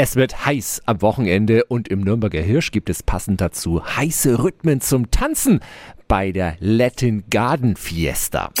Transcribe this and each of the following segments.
Es wird heiß am Wochenende und im Nürnberger Hirsch gibt es passend dazu heiße Rhythmen zum Tanzen bei der Latin Garden Fiesta.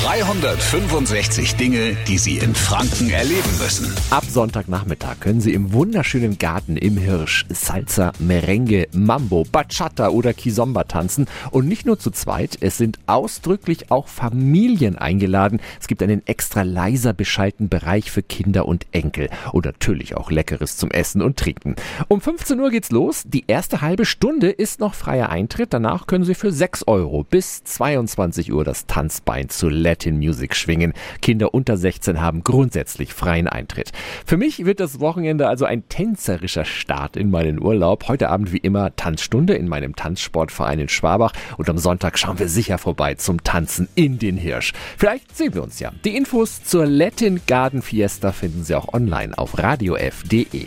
365 Dinge, die Sie in Franken erleben müssen. Ab Sonntagnachmittag können Sie im wunderschönen Garten im Hirsch Salsa, Merengue, Mambo, Bachata oder Kizomba tanzen. Und nicht nur zu zweit, es sind ausdrücklich auch Familien eingeladen. Es gibt einen extra leiser beschalten Bereich für Kinder und Enkel. Und natürlich auch Leckeres zum Essen und Trinken. Um 15 Uhr geht's los. Die erste halbe Stunde ist noch freier Eintritt. Danach können Sie für 6 Euro bis 22 Uhr das Tanzbein zu Latin Music schwingen. Kinder unter 16 haben grundsätzlich freien Eintritt. Für mich wird das Wochenende also ein tänzerischer Start in meinen Urlaub. Heute Abend wie immer Tanzstunde in meinem Tanzsportverein in Schwabach und am Sonntag schauen wir sicher vorbei zum Tanzen in den Hirsch. Vielleicht sehen wir uns ja. Die Infos zur Latin Garden Fiesta finden Sie auch online auf radiof.de.